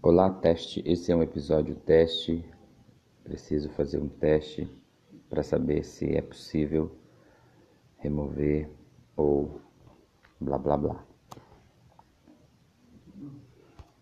Olá, teste. Esse é um episódio teste. Preciso fazer um teste para saber se é possível remover ou blá blá blá.